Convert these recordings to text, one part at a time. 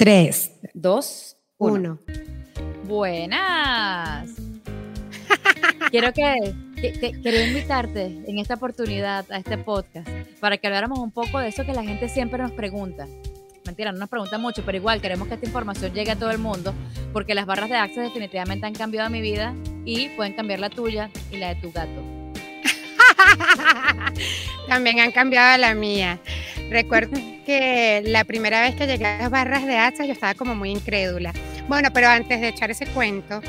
3, 2, 1. Buenas. quiero que, quiero invitarte en esta oportunidad a este podcast para que habláramos un poco de eso que la gente siempre nos pregunta. Mentira, no nos pregunta mucho, pero igual queremos que esta información llegue a todo el mundo porque las barras de Access definitivamente han cambiado mi vida y pueden cambiar la tuya y la de tu gato. También han cambiado la mía. Recuerdo que la primera vez que llegué a las barras de Access yo estaba como muy incrédula. Bueno, pero antes de echar ese cuento,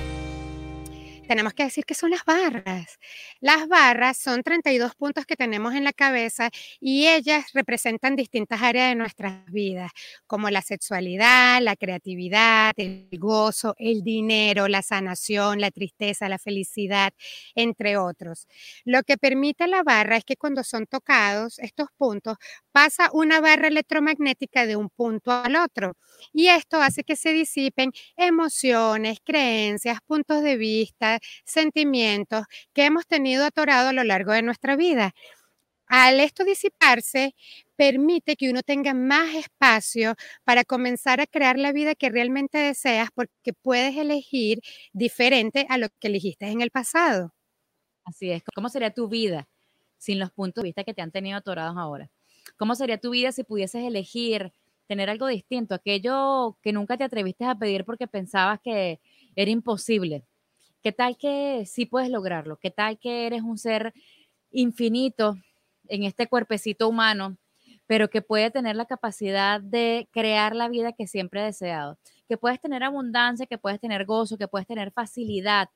tenemos que decir que son las barras. Las barras son 32 puntos que tenemos en la cabeza y ellas representan distintas áreas de nuestras vidas, como la sexualidad, la creatividad, el gozo, el dinero, la sanación, la tristeza, la felicidad, entre otros. Lo que permite la barra es que cuando son tocados estos puntos, pasa una barra electromagnética de un punto al otro y esto hace que se disipen emociones, creencias, puntos de vista, sentimientos que hemos tenido atorados a lo largo de nuestra vida. Al esto disiparse, permite que uno tenga más espacio para comenzar a crear la vida que realmente deseas porque puedes elegir diferente a lo que elegiste en el pasado. Así es. ¿Cómo sería tu vida sin los puntos de vista que te han tenido atorados ahora? ¿Cómo sería tu vida si pudieses elegir tener algo distinto, aquello que nunca te atreviste a pedir porque pensabas que era imposible? ¿Qué tal que sí puedes lograrlo? ¿Qué tal que eres un ser infinito en este cuerpecito humano, pero que puede tener la capacidad de crear la vida que siempre ha deseado? Que puedes tener abundancia, que puedes tener gozo, que puedes tener facilidad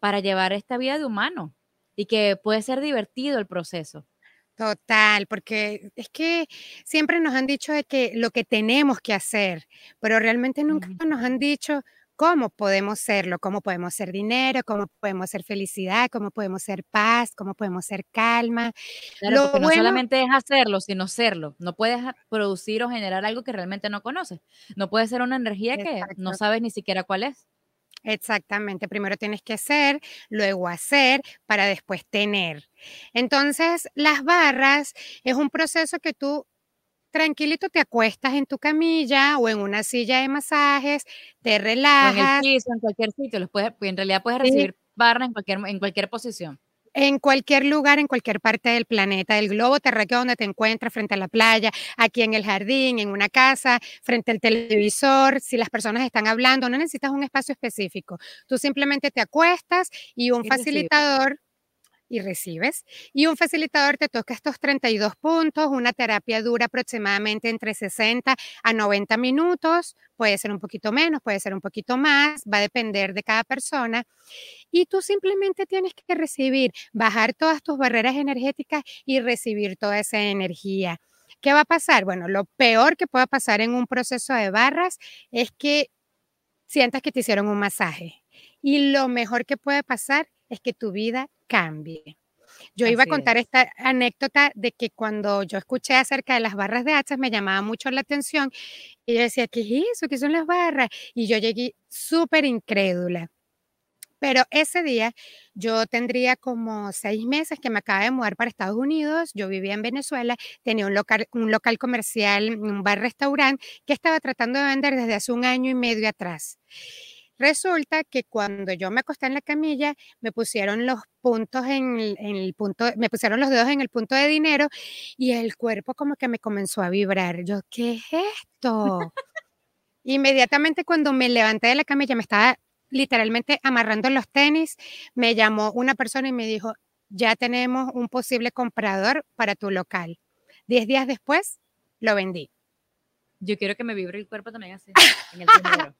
para llevar esta vida de humano y que puede ser divertido el proceso. Total, porque es que siempre nos han dicho de que lo que tenemos que hacer, pero realmente nunca nos han dicho cómo podemos serlo, cómo podemos ser dinero, cómo podemos ser felicidad, cómo podemos ser paz, cómo podemos ser calma. Claro, porque no solamente es hacerlo, sino serlo. No puedes producir o generar algo que realmente no conoces. No puede ser una energía que no sabes ni siquiera cuál es. Exactamente, primero tienes que ser, luego hacer, para después tener. Entonces, las barras es un proceso que tú tranquilito te acuestas en tu camilla o en una silla de masajes, te relajas. en el piso, en cualquier sitio, puedes, en realidad puedes recibir barra en cualquier, en cualquier posición. En cualquier lugar, en cualquier parte del planeta, del globo terráqueo donde te encuentras, frente a la playa, aquí en el jardín, en una casa, frente al televisor, si las personas están hablando, no necesitas un espacio específico. Tú simplemente te acuestas y un facilitador y recibes. Y un facilitador te toca estos 32 puntos. Una terapia dura aproximadamente entre 60 a 90 minutos. Puede ser un poquito menos, puede ser un poquito más, va a depender de cada persona. Y tú simplemente tienes que recibir, bajar todas tus barreras energéticas y recibir toda esa energía. ¿Qué va a pasar? Bueno, lo peor que pueda pasar en un proceso de barras es que sientas que te hicieron un masaje. Y lo mejor que puede pasar es que tu vida cambie. Yo iba a contar esta anécdota de que cuando yo escuché acerca de las barras de hachas me llamaba mucho la atención y yo decía, ¿qué es eso? ¿Qué son las barras? Y yo llegué súper incrédula. Pero ese día yo tendría como seis meses que me acaba de mudar para Estados Unidos. Yo vivía en Venezuela, tenía un local, un local comercial, un bar-restaurante que estaba tratando de vender desde hace un año y medio atrás. Resulta que cuando yo me acosté en la camilla, me pusieron los puntos en el, punto, me pusieron los dedos en el punto de dinero y el cuerpo como que me comenzó a vibrar. Yo, ¿qué es esto? Inmediatamente cuando me levanté de la camilla, me estaba literalmente amarrando los tenis, me llamó una persona y me dijo, ya tenemos un posible comprador para tu local. Diez días después, lo vendí. Yo quiero que me vibre el cuerpo también así, en el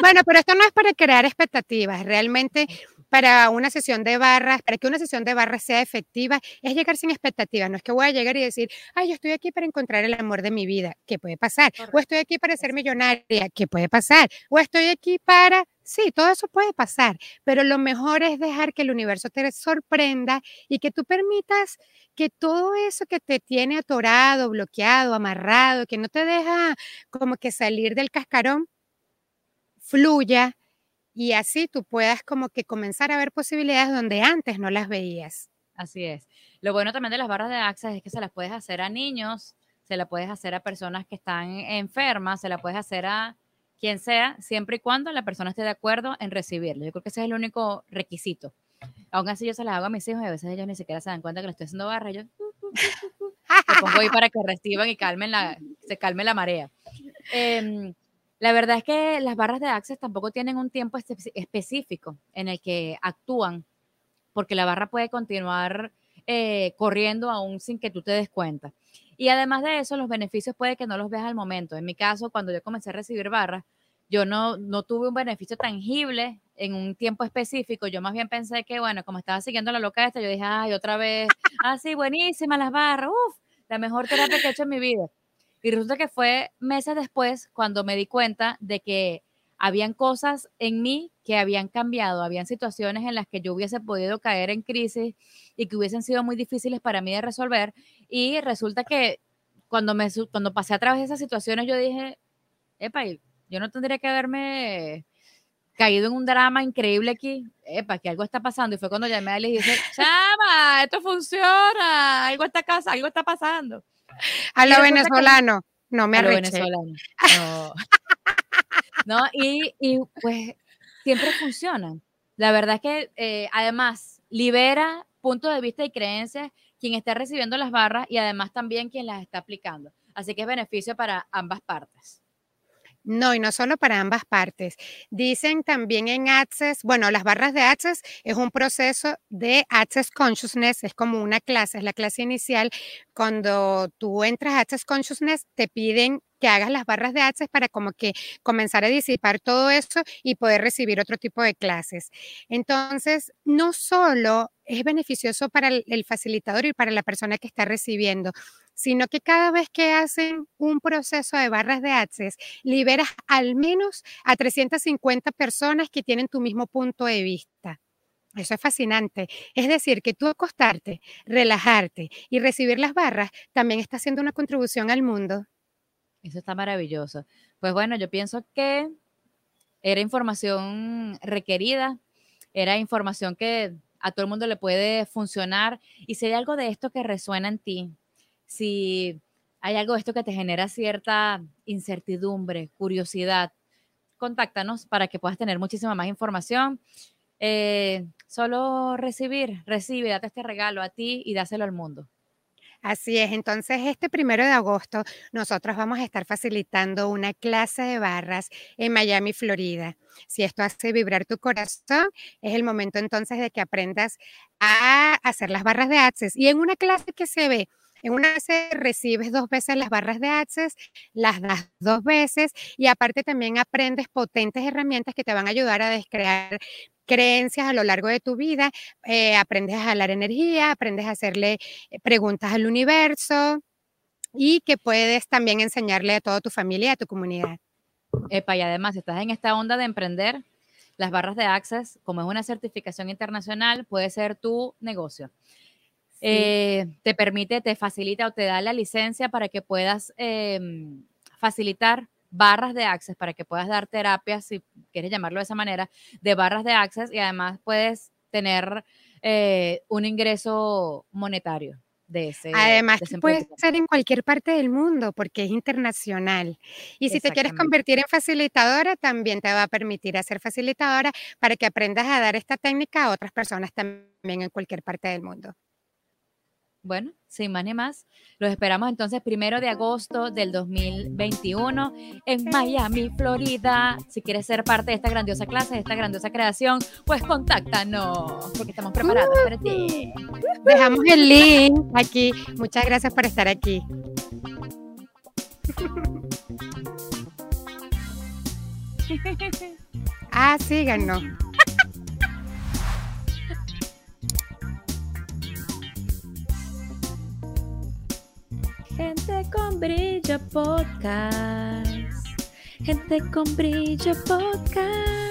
bueno, pero esto no es para crear expectativas, realmente para una sesión de barras, para que una sesión de barras sea efectiva, es llegar sin expectativas. No es que voy a llegar y decir, ay, yo estoy aquí para encontrar el amor de mi vida, ¿qué puede pasar? O estoy aquí para ser millonaria, ¿qué puede pasar? O estoy aquí para Sí, todo eso puede pasar, pero lo mejor es dejar que el universo te sorprenda y que tú permitas que todo eso que te tiene atorado, bloqueado, amarrado, que no te deja como que salir del cascarón, fluya y así tú puedas como que comenzar a ver posibilidades donde antes no las veías. Así es. Lo bueno también de las barras de Access es que se las puedes hacer a niños, se la puedes hacer a personas que están enfermas, se la puedes hacer a quien sea, siempre y cuando la persona esté de acuerdo en recibirlo. Yo creo que ese es el único requisito. Aún así yo se las hago a mis hijos y a veces ellos ni siquiera se dan cuenta que le estoy haciendo barra. Yo me pongo ahí para que reciban y calmen la, se calme la marea. Em, la verdad es que las barras de Access tampoco tienen un tiempo específico en el que actúan, porque la barra puede continuar eh, corriendo aún sin que tú te des cuenta. Y además de eso, los beneficios puede que no los veas al momento. En mi caso, cuando yo comencé a recibir barras, yo no, no tuve un beneficio tangible en un tiempo específico. Yo más bien pensé que, bueno, como estaba siguiendo la loca esta, yo dije, ay, otra vez, ah, buenísima las barras, uff, la mejor terapia que he hecho en mi vida. Y resulta que fue meses después cuando me di cuenta de que habían cosas en mí que habían cambiado, habían situaciones en las que yo hubiese podido caer en crisis y que hubiesen sido muy difíciles para mí de resolver. Y resulta que cuando, me, cuando pasé a través de esas situaciones, yo dije, epa, yo no tendría que haberme caído en un drama increíble aquí, epa, que algo está pasando. Y fue cuando llamé a él y dije, chama, esto funciona, algo está, algo está pasando. A lo venezolano, no me arreché. No. no, y, y, pues siempre funcionan. La verdad es que eh, además libera puntos de vista y creencias quien está recibiendo las barras y además también quien las está aplicando. Así que es beneficio para ambas partes. No, y no solo para ambas partes. Dicen también en Access, bueno, las barras de Access es un proceso de Access Consciousness, es como una clase, es la clase inicial. Cuando tú entras a Access Consciousness, te piden que hagas las barras de Access para como que comenzar a disipar todo eso y poder recibir otro tipo de clases. Entonces, no solo es beneficioso para el facilitador y para la persona que está recibiendo, sino que cada vez que hacen un proceso de barras de access, liberas al menos a 350 personas que tienen tu mismo punto de vista. Eso es fascinante. Es decir, que tú acostarte, relajarte y recibir las barras también está haciendo una contribución al mundo. Eso está maravilloso. Pues bueno, yo pienso que era información requerida, era información que a todo el mundo le puede funcionar y si hay algo de esto que resuena en ti, si hay algo de esto que te genera cierta incertidumbre, curiosidad, contáctanos para que puedas tener muchísima más información. Eh, solo recibir, recibe, date este regalo a ti y dáselo al mundo. Así es, entonces este primero de agosto nosotros vamos a estar facilitando una clase de barras en Miami, Florida. Si esto hace vibrar tu corazón, es el momento entonces de que aprendas a hacer las barras de Access. Y en una clase que se ve en una clase recibes dos veces las barras de Access, las das dos veces y aparte también aprendes potentes herramientas que te van a ayudar a descrear creencias a lo largo de tu vida, eh, aprendes a jalar energía, aprendes a hacerle eh, preguntas al universo y que puedes también enseñarle a toda tu familia, a tu comunidad. Epa, y además, estás en esta onda de emprender, las barras de Access, como es una certificación internacional, puede ser tu negocio. Eh, te permite, te facilita o te da la licencia para que puedas em, facilitar barras de access, para que puedas dar terapias, si quieres llamarlo de esa manera, de barras de access y además puedes tener eh, un ingreso monetario. De ese, Además, puede ser en cualquier parte del mundo porque es internacional. Y si te quieres convertir en facilitadora, también te va a permitir hacer facilitadora para que aprendas a dar esta técnica a otras personas también en cualquier parte del mundo. Bueno, sin más ni más, los esperamos entonces primero de agosto del 2021 en Miami, Florida. Si quieres ser parte de esta grandiosa clase, de esta grandiosa creación, pues contáctanos, porque estamos preparados para ti. Dejamos el link aquí. Muchas gracias por estar aquí. ah, síganos. Brillo podcast. Gente con brillo podcast.